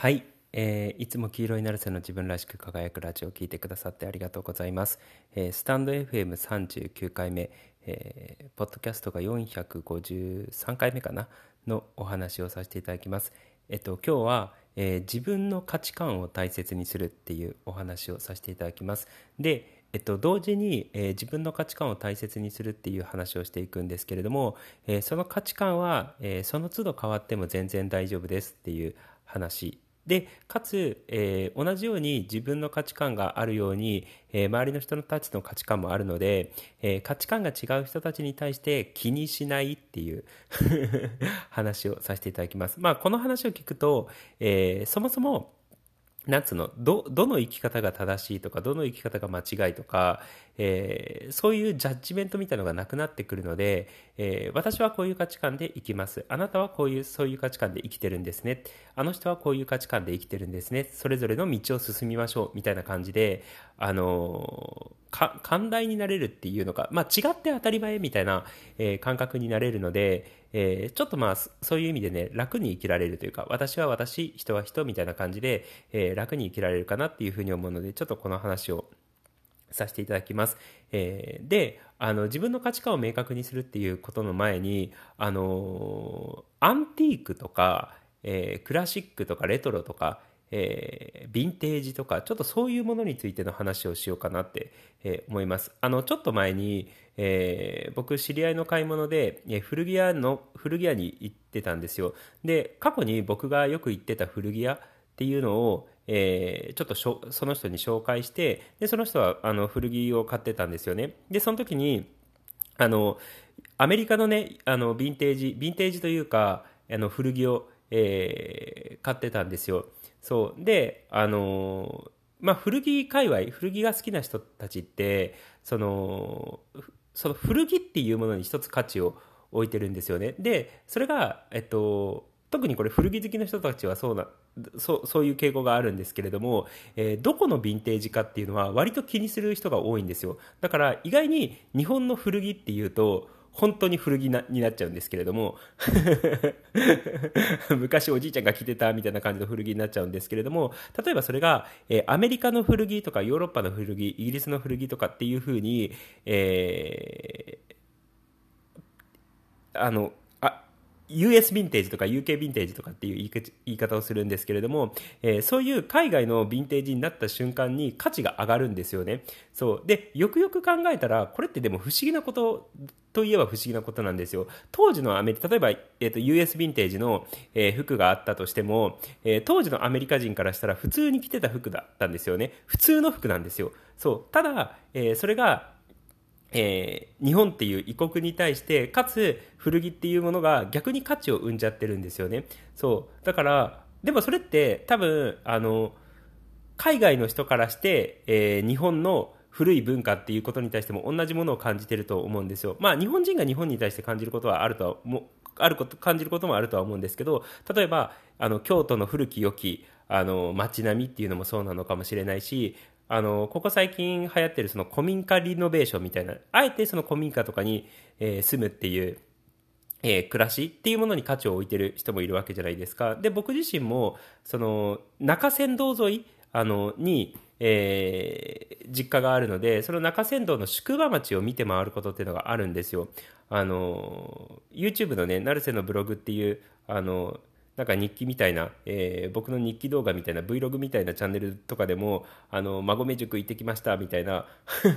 はい、えー、いつも黄色いナルセの自分らしく輝くラジオを聞いてくださってありがとうございます。えー、スタンド FM39 回目、えー、ポッドキャストが453回目かなのお話をさせていただきます。えっと、今日は、えー、自分の価値観を大切にするっていうお話をさせていただきます。で、えっと、同時に、えー、自分の価値観を大切にするっていう話をしていくんですけれども、えー、その価値観は、えー、その都度変わっても全然大丈夫ですっていう話でかつ、えー、同じように自分の価値観があるように、えー、周りの人たちの価値観もあるので、えー、価値観が違う人たちに対して気にしないっていう 話をさせていただきます。まあ、この話を聞くと、えそもそもなんつうのどどの生き方が正しいとかどの生き方が間違いとか、えー、そういうジャッジメントみたいなのがなくなってくるので、えー、私はこういう価値観で生きます。あなたはこういうそういう価値観で生きてるんですね。あの人はこういう価値観で生きてるんですね。それぞれの道を進みましょう。みたいな感じで、あのー、寛大になれるっていうのか、まあ、違って当たり前みたいな、え感覚になれるのでえー、ちょっとまあそういう意味でね楽に生きられるというか私は私人は人みたいな感じで、えー、楽に生きられるかなっていうふうに思うのでちょっとこの話をさせていただきます。えー、であの自分の価値観を明確にするっていうことの前にあのアンティークとか、え、クラシックとかレトロとかえー、ヴィンテージとかちょっとそういうものについての話をしようかなって、えー、思います。あのちょっと前に、えー、僕知り合いの買い物で、え古着屋の古着屋に行ってたんですよ。で過去に僕がよく行ってた古着屋っていうのを、えちょっとその人に紹介してでその人はあの古着を買ってたんですよね。でその時にあのアメリカのねあのヴィンテージヴィンテージというかあの古着を、え買ってたんですよ。そう。であのまあ古着界隈古着が好きな人たちってそのその古着っていうものに一つ価値を置いてるんですよね。でそれがえっと特にこれ古着好きの人たちはそうなそうそういう傾向があるんですけれども、えー、どこのヴィンテージかっていうのは割と気にする人が多いんですよ。だから意外に日本の古着っていうと本当に古着なになっちゃうんですけれども。昔おじいちゃんが着てたみたいな感じの古着になっちゃうんですけれども。例えばそれが、えー、アメリカの古着とかヨーロッパの古着イギリスの古着とかっていうふうに、えー、あの US ヴィンテージとか UK ヴィンテージとかっていう言い方をするんですけれども、えー、そういう海外のヴィンテージになった瞬間に価値が上がるんですよね。そう。で、よくよく考えたら、これってでも不思議なことといえば不思議なことなんですよ。当時のアメリカ、例えば、えーと、US ヴィンテージの、えー、服があったとしても、えー、当時のアメリカ人からしたら普通に着てた服だったんですよね。普通の服なんですよ。そう。ただ、えー、それがえー、日本っていう異国に対してかつ古着っていうものが逆に価値を生んじゃってるんですよね。そう。だからでもそれって多分あの海外の人からして、えー、日本の古い文化っていうことに対しても同じものを感じてると思うんですよ。まあ日本人が日本に対して感じることはあるとはもあること感じることもあるとは思うんですけど例えばあの京都の古き良きあの街並みっていうのもそうなのかもしれないしあの、ここ最近流行ってるその古民家リノベーションみたいな、あえてその古民家とかに、えー、住むっていう、えー、暮らしっていうものに価値を置いてる人もいるわけじゃないですか。で、僕自身も、その、中山道沿い、あの、に、えー、実家があるので、その中山道の宿場町を見て回ることっていうのがあるんですよ。あの、YouTube のね、成瀬のブログっていう、あの、なんか日記みたいな、えー、僕の日記動画みたいな Vlog みたいなチャンネルとかでも、あの、馬込塾行ってきましたみたいな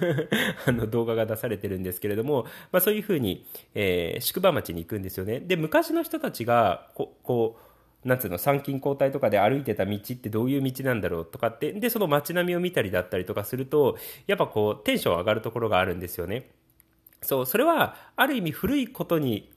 あの動画が出されてるんですけれども、まあそういうふうに、えー、宿場町に行くんですよね。で、昔の人たちが、ここう、なんつうの、参勤交代とかで歩いてた道ってどういう道なんだろうとかって、で、その街並みを見たりだったりとかすると、やっぱこう、テンション上がるところがあるんですよね。そう、それは、ある意味古いことに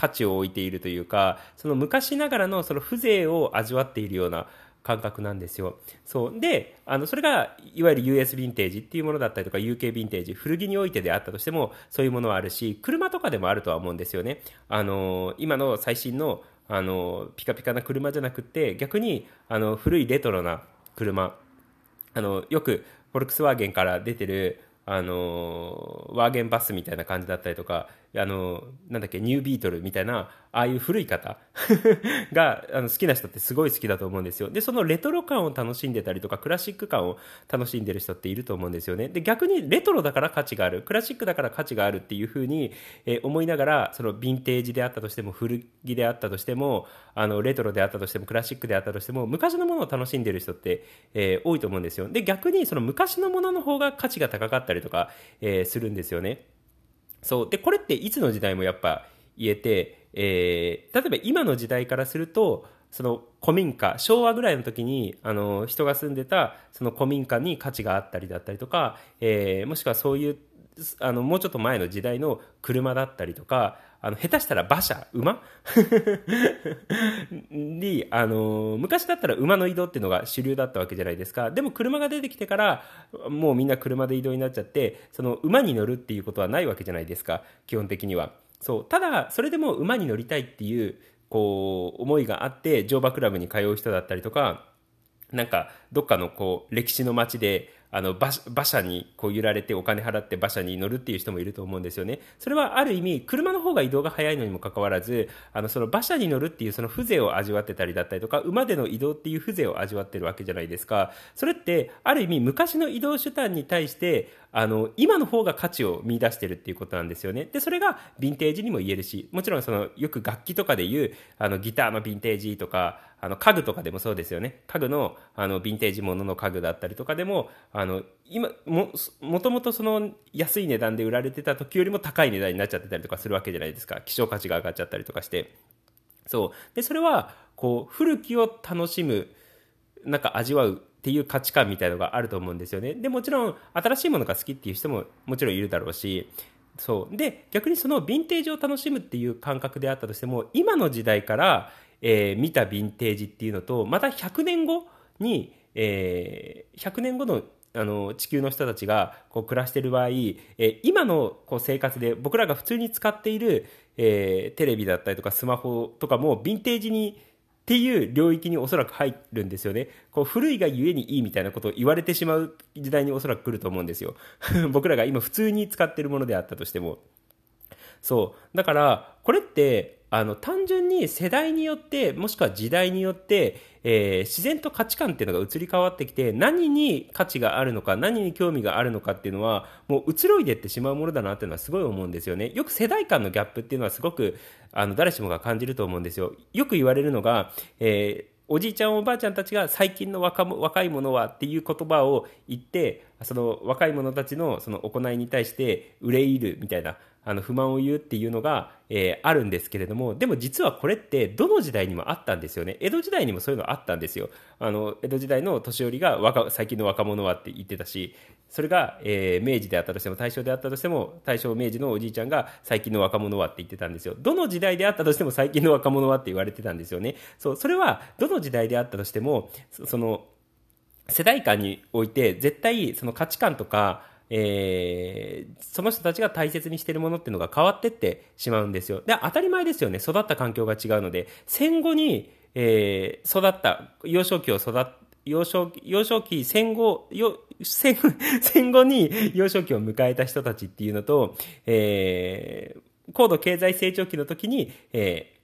価値を置いているというかその昔ながらのその風情を味わっているような感覚なんですよ。そうであのそれがいわゆる US ヴィンテージっていうものだったりとか UK ヴィンテージ古着においてであったとしてもそういうものはあるし車とかでもあるとは思うんですよね。あの今の最新のあのピカピカな車じゃなくて逆にあの古いレトロな車あのよくフォルクスワーゲンから出てるあのワーゲンバスみたいな感じだったりとか、あの、なんだっけ、ニュービートルみたいな、ああいう古い方 があの好きな人ってすごい好きだと思うんですよ。で、そのレトロ感を楽しんでたりとか、クラシック感を楽しんでる人っていると思うんですよね。で、逆にレトロだから価値がある、クラシックだから価値があるっていうふうに、えー、思いながら、そのヴィンテージであったとしても、古着であったとしても、あの、レトロであったとしても、クラシックであったとしても、昔のものを楽しんでる人って、えー、多いと思うんですよ。で、逆にその昔のものの方が価値が高かったりとか、えー、するんですよね。そう。で、これっていつの時代もやっぱ言えて、えー、例えば今の時代からすると、その古民家、昭和ぐらいの時に、あの、人が住んでた、その古民家に価値があったりだったりとか、えー、もしくはそういう、あの、もうちょっと前の時代の車だったりとか、あの、下手したら馬車馬？に、あの、昔だったら馬の移動っていうのが主流だったわけじゃないですか。でも車が出てきてから、もうみんな車で移動になっちゃって、その馬に乗るっていうことはないわけじゃないですか、基本的には。そう。ただ、それでも馬に乗りたいっていう、こう、思いがあって、乗馬クラブに通う人だったりとか、なんか、どっかのこう、歴史の街で、あの馬馬車にこう揺られてお金払って馬車に乗るっていう人もいると思うんですよね。それはある意味、車の方が移動が早いのにもかかわらず、あのその馬車に乗るっていうその風情を味わってたりだったりとか、馬での移動っていう風情を味わってるわけじゃないですか。それって、ある意味昔の移動手段に対して、あの、今の方が価値を見出してるっていうことなんですよね。で、それがヴィンテージにも言えるし、もちろんその、よく楽器とかで言う、あの、ギターのヴィンテージとか、あの、家具とかでもそうですよね。家具の、あの、ヴィンテージものの家具だったりとかでも、あの、今、も、もともとその安い値段で売られてた時よりも高い値段になっちゃってたりとかするわけじゃないですか。希少価値が上がっちゃったりとかして。そう。で、それは、こう、古きを楽しむ、なんか味わうっていう価値観みたいのがあると思うんですよね。で、もちろん、新しいものが好きっていう人ももちろんいるだろうし、そう。で、逆にそのヴィンテージを楽しむっていう感覚であったとしても、今の時代から、えー、見たヴィンテージっていうのと、また100年後に、えー、100年後のあの地球の人たちがこう暮らしてる場合、え、今のこう生活で僕らが普通に使っている、えー、テレビだったりとかスマホとかもヴィンテージにっていう領域におそらく入るんですよね。こう古いがゆえにいいみたいなことを言われてしまう時代におそらく来ると思うんですよ。僕らが今普通に使ってるものであったとしても。そう。だから、これって、あの、単純に世代によって、もしくは時代によって、えー、自然と価値観っていうのが移り変わってきて、何に価値があるのか、何に興味があるのかっていうのは、もう移ろいでってしまうものだなっていうのはすごい思うんですよね。よく世代間のギャップっていうのはすごく、あの、誰しもが感じると思うんですよ。よく言われるのが、えーおじいちゃんおばあちゃんたちが最近の若若い者はっていう言葉を言ってその若い者たちのその行いに対して憂いるみたいなあの不満を言うっていうのが、えー、あるんですけれどもでも実はこれってどの時代にもあったんですよね。江戸時代にもそういうのあったんですよ。あの江戸時代の年寄りが若最近の若者はって言ってたしそれが、えー、明治であったとしても大正であったとしても大正明治のおじいちゃんが最近の若者はって言ってたんですよ。どの時代であったとしても最近の若者はって言われてたんですよね。そうそれはどの時代であったとしてもその世代間において絶対その価値観とかえー、その人たちが大切にしているものっていうのが変わってってしまうんですよ。で、当たり前ですよね。育った環境が違うので、戦後に、えー、育った、幼少期を育っ幼少幼少期、戦後、戦 戦後に幼少期を迎えた人たちっていうのと、えー、高度経済成長期の時に、えー、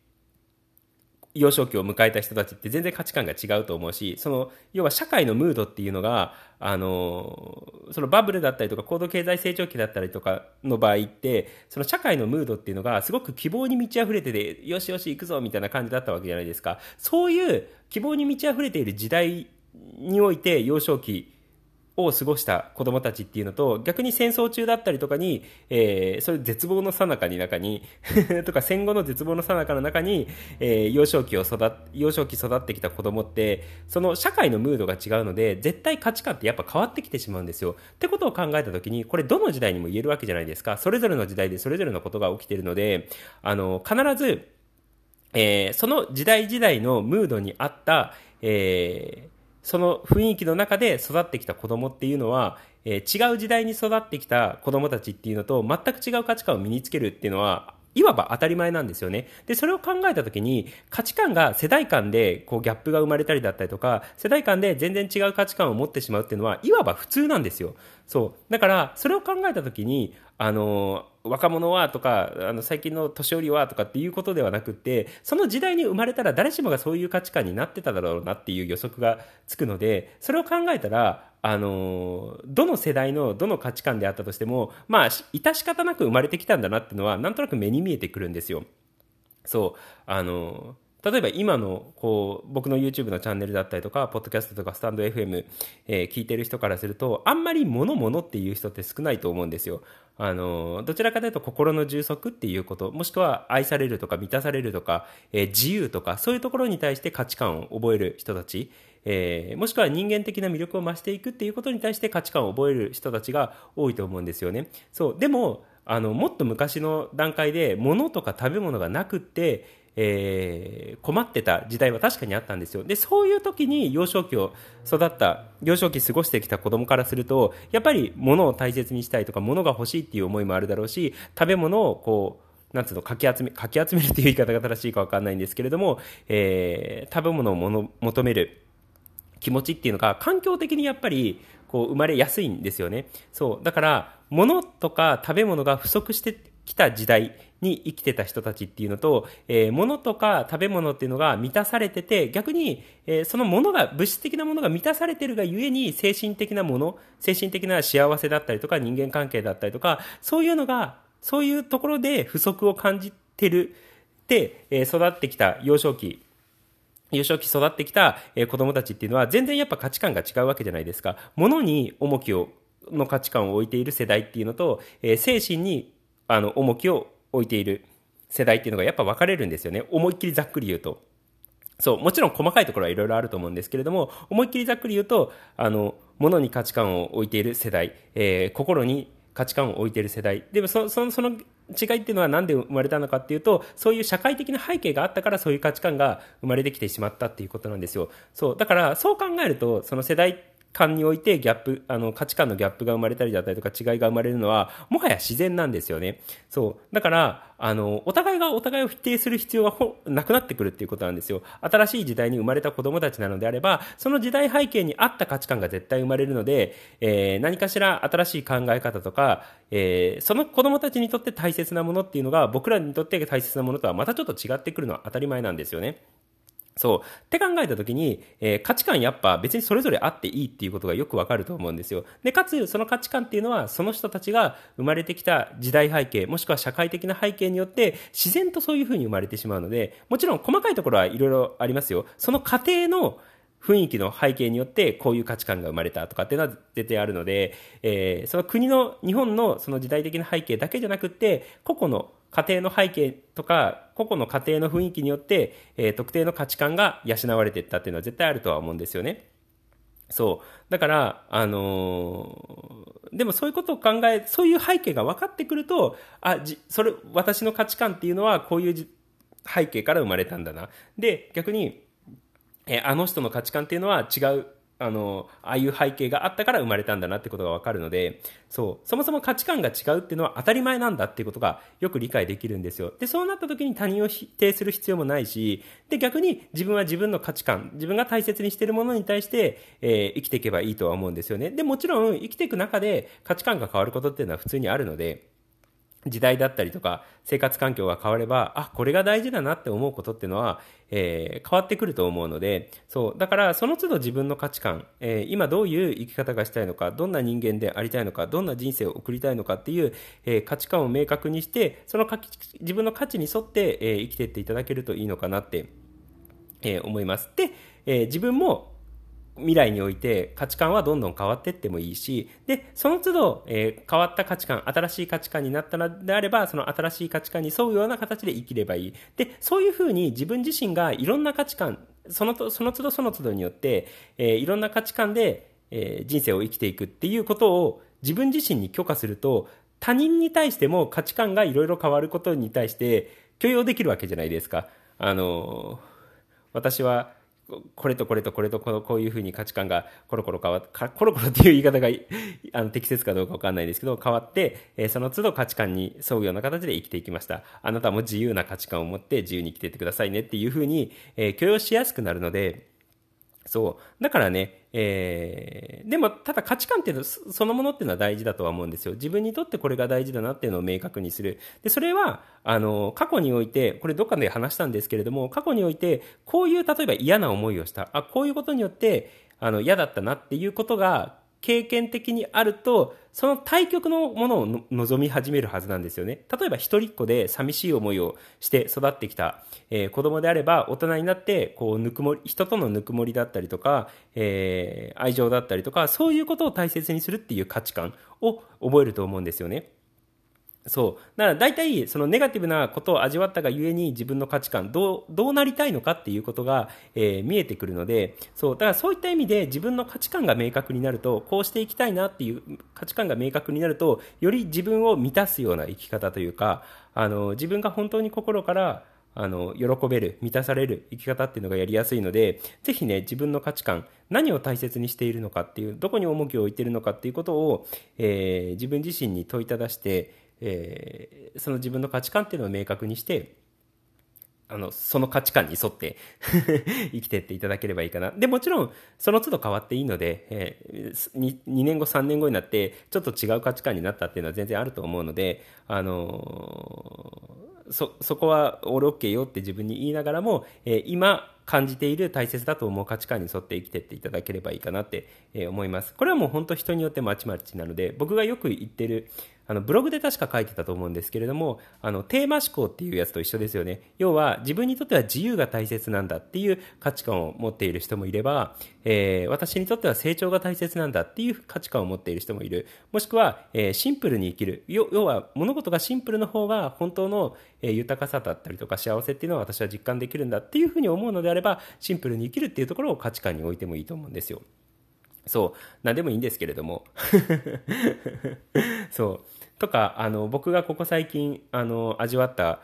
幼少期を迎えた人たちって全然価値観が違うと思うし、その、要は社会のムードっていうのが、あの、そのバブルだったりとか高度経済成長期だったりとかの場合って、その社会のムードっていうのがすごく希望に満ち溢れてて、よしよし行くぞみたいな感じだったわけじゃないですか。そういう希望に満ち溢れている時代において幼少期を過ごした子供たちっていうのと、逆に戦争中だったりとかに、えー、そういう絶望の最中に中に とか戦後の絶望の最中の中に、えー、幼少期を育幼少期育ってきた子供って、その社会のムードが違うので、絶対価値観ってやっぱ変わってきてしまうんですよ。ってことを考えたときに、これどの時代にも言えるわけじゃないですか。それぞれの時代でそれぞれのことが起きているので、あの、必ず、えー、その時代時代のムードに合った、えー、その雰囲気の中で育ってきた子供っていうのは、えー、違う時代に育ってきた子供たちっていうのと全く違う価値観を身につけるっていうのは、いわば当たり前なんですよね。で、それを考えたときに、価値観が世代間でこうギャップが生まれたりだったりとか、世代間で全然違う価値観を持ってしまうっていうのは、いわば普通なんですよ。そう。だから、それを考えたときに、あの若者はとか、あの、最近の年寄りはとかっていうことではなくて、その時代に生まれたら誰しもがそういう価値観になってただろうなっていう予測がつくので、それを考えたら、あの、どの世代のどの価値観であったとしても、まあ、致し方なく生まれてきたんだなっていうのは、なんとなく目に見えてくるんですよ。そう、あの、例えば今のこう僕の YouTube のチャンネルだったりとか、ポッドキャストとかスタンド FM、えー、聞いてる人からすると、あんまり物物っていう人って少ないと思うんですよ。あの、どちらかというと心の充足っていうこと、もしくは愛されるとか満たされるとか、えー、自由とか、そういうところに対して価値観を覚える人たち、えー、もしくは人間的な魅力を増していくっていうことに対して価値観を覚える人たちが多いと思うんですよね。そう。でも、あの、もっと昔の段階で物とか食べ物がなくって、えー、困ってた時代は確かにあったんですよ。で、そういう時に幼少期を育った、幼少期過ごしてきた子供からすると、やっぱり物を大切にしたいとか、物が欲しいっていう思いもあるだろうし、食べ物をこう、なんつうの、かき集め、かき集めるっていう言い方が正しいかわかんないんですけれども、えー、食べ物をもの求める気持ちっていうのが、環境的にやっぱり、こう、生まれやすいんですよね。そう。だから、物とか食べ物が不足してきた時代に生きてた人たちっていうのと、えー、物とか食べ物っていうのが満たされてて、逆に、えー、その物が、物質的なものが満たされてるがゆえに、精神的なもの、精神的な幸せだったりとか、人間関係だったりとか、そういうのが、そういうところで不足を感じてる、で、えー、育ってきた幼少期、幼少期育ってきた、子供たちっていうのは、全然やっぱ価値観が違うわけじゃないですか。物に重きを、の価値観を置いている世代っていうのと、えー、精神に、あの、重きを置いている世代っていうのがやっぱ分かれるんですよね。思いっきりざっくり言うと。そう、もちろん細かいところはいろいろあると思うんですけれども、思いっきりざっくり言うと、あの、物に価値観を置いている世代、えー、心に価値観を置いている世代。でもそ、そその違いっていうのは何で生まれたのかっていうと、そういう社会的な背景があったからそういう価値観が生まれてきてしまったっていうことなんですよ。そう。だから、そう考えると、その世代観においてギャップ、あの、価値観のギャップが生まれたりだったりとか違いが生まれるのは、もはや自然なんですよね。そう。だから、あの、お互いがお互いを否定する必要がなくなってくるっていうことなんですよ。新しい時代に生まれた子供たちなのであれば、その時代背景に合った価値観が絶対生まれるので、えー、何かしら新しい考え方とか、えー、その子供たちにとって大切なものっていうのが、僕らにとって大切なものとはまたちょっと違ってくるのは当たり前なんですよね。そう。って考えたときに、えー、価値観やっぱ別にそれぞれあっていいっていうことがよくわかると思うんですよ。で、かつ、その価値観っていうのは、その人たちが生まれてきた時代背景、もしくは社会的な背景によって、自然とそういうふうに生まれてしまうので、もちろん細かいところはいろいろありますよ。その過程の、雰囲気の背景によってこういう価値観が生まれたとかっていうのは絶対あるので、えー、その国の、日本のその時代的な背景だけじゃなくって、個々の家庭の背景とか、個々の家庭の雰囲気によって、えー、特定の価値観が養われていったっていうのは絶対あるとは思うんですよね。そう。だから、あのー、でもそういうことを考え、そういう背景が分かってくると、あ、じ、それ、私の価値観っていうのはこういう背景から生まれたんだな。で、逆に、えー、あの人の価値観っていうのは違うあの、ああいう背景があったから生まれたんだなってことがわかるので、そう、そもそも価値観が違うっていうのは当たり前なんだっていうことがよく理解できるんですよ。で、そうなった時に他人を否定する必要もないし、で、逆に自分は自分の価値観、自分が大切にしているものに対して、えー、生きていけばいいとは思うんですよね。で、もちろん生きていく中で価値観が変わることっていうのは普通にあるので、時代だったりとか生活環境が変われば、あ、これが大事だなって思うことっていうのは、えー、変わってくると思うので、そう、だからその都度自分の価値観、えー、今どういう生き方がしたいのか、どんな人間でありたいのか、どんな人生を送りたいのかっていう、えー、価値観を明確にして、その自分の価値に沿って、え生きていっていただけるといいのかなって、え思います。で、え自分も未来において価値観はどんどん変わっていってもいいし、で、その都度、えー、変わった価値観、新しい価値観になったのであれば、その新しい価値観に沿うような形で生きればいい。で、そういうふうに自分自身がいろんな価値観、そのと、その都度その都度によって、えー、いろんな価値観で、えー、人生を生きていくっていうことを自分自身に許可すると、他人に対しても価値観がいろいろ変わることに対して許容できるわけじゃないですか。あの私はこれとこれとこれとこのこういうふうに価値観がコロコロ変わっコロコロっていう言い方があの適切かどうかわかんないですけど変わって、え、その都度価値観に沿うような形で生きていきました。あなたも自由な価値観を持って自由に生きていってくださいねっていうふうに、え、許容しやすくなるのでそう。だからね、えー、でも、ただ価値観っていうのそのものっていうのは大事だとは思うんですよ。自分にとってこれが大事だなっていうのを明確にする。で、それは、あの、過去において、これどっかで話したんですけれども、過去において、こういう、例えば嫌な思いをした。あ、こういうことによって、あの、嫌だったなっていうことが、経験的にあると、その対極のものを望み始めるはずなんですよね。例えば一人っ子で寂しい思いをして育ってきた、えー、子供であれば大人になってこうぬくもり、人とのぬくもりだったりとか、えー、愛情だったりとか、そういうことを大切にするっていう価値観を覚えると思うんですよね。そう。だから大体、そのネガティブなことを味わったがゆえに自分の価値観、どう、どうなりたいのかっていうことが、えー、見えてくるので、そう。だからそういった意味で自分の価値観が明確になると、こうしていきたいなっていう価値観が明確になると、より自分を満たすような生き方というか、あの、自分が本当に心から、あの、喜べる、満たされる生き方っていうのがやりやすいので、ぜひね、自分の価値観、何を大切にしているのかっていう、どこに重きを置いているのかっていうことを、えー、自分自身に問いただして、えー、その自分の価値観っていうのを明確にして、あの、その価値観に沿って 生きていっていただければいいかな。で、もちろん、その都度変わっていいので、えー、2, 2年後、3年後になって、ちょっと違う価値観になったっていうのは全然あると思うので、あのー、そ、そこは俺 OK よって自分に言いながらも、えー、今感じている大切だと思う価値観に沿って生きていっていただければいいかなってえ思います。これはもう本当人によってまちまちなので、僕がよく言ってる、あの、ブログで確か書いてたと思うんですけれども、あの、テーマ思考っていうやつと一緒ですよね。要は、自分にとっては自由が大切なんだっていう価値観を持っている人もいれば、えー、私にとっては成長が大切なんだっていう価値観を持っている人もいる。もしくは、えー、シンプルに生きる。要は、物事がシンプルの方が本当の、えー、豊かさだったりとか幸せっていうのは私は実感できるんだっていうふうに思うのであれば、シンプルに生きるっていうところを価値観に置いてもいいと思うんですよ。そう。何でもいいんですけれども。そう。とか、あの、僕がここ最近、あの、味わった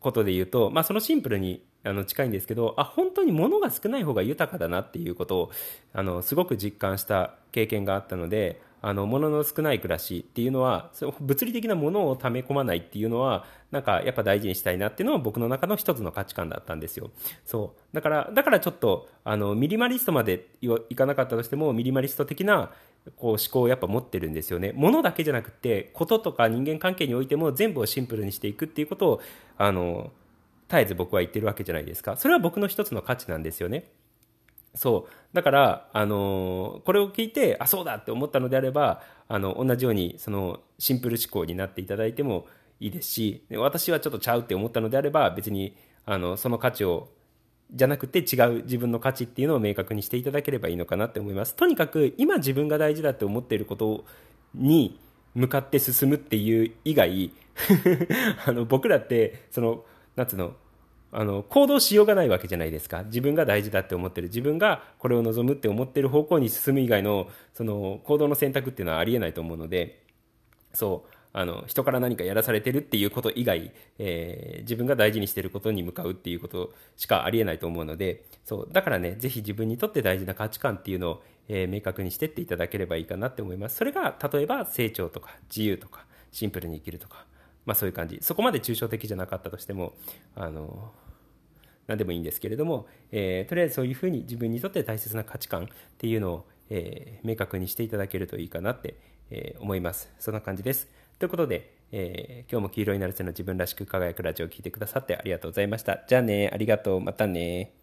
ことで言うと、まあ、そのシンプルに、あの、近いんですけど、あ、本当に物が少ない方が豊かだなっていうことを、あの、すごく実感した経験があったので、あの物の少ない暮らしっていうのは物理的なものを溜め込まないっていうのはなんかやっぱ大事にしたいなっていうのは僕の中の一つの価値観だったんですよ。そう。だからだからちょっとあのミニマリストまでいかなかったとしてもミニマリスト的なこう思考をやっぱ持ってるんですよね。物だけじゃなくてこととか人間関係においても全部をシンプルにしていくっていうことをあの絶えず僕は言ってるわけじゃないですか。それは僕の一つの価値なんですよね。そう。だから、あの、これを聞いて、あ、そうだって思ったのであれば、あの、同じように、その、シンプル思考になっていただいてもいいですし、私はちょっとちゃうって思ったのであれば、別に、あの、その価値を、じゃなくて違う自分の価値っていうのを明確にしていただければいいのかなって思います。とにかく、今自分が大事だって思っていることに向かって進むっていう以外、あの、僕らって、その、なんつうの、あの行動しようがないわけじゃないですか。自分が大事だって思ってる。自分がこれを望むって思ってる方向に進む以外のその行動の選択っていうのはありえないと思うのでそう。あの人から何かやらされてるっていうこと以外、えー、自分が大事にしてることに向かうっていうことしかありえないと思うのでそうだからねぜひ自分にとって大事な価値観っていうのを、えー、明確にしてっていただければいいかなって思いますそれが例えば成長とか自由とかシンプルに生きるとかまあそういう感じ。そこまで抽象的じゃなかったとしても、あの、何でもいいんですけれども、えー、とりあえずそういうふうに自分にとって大切な価値観っていうのを、えー、明確にしていただけるといいかなって、えー、思います。そんな感じです。ということで、えー、今日も黄色になるせの自分らしく輝くラジオを聴いてくださってありがとうございました。じゃあね、ありがとう、またね。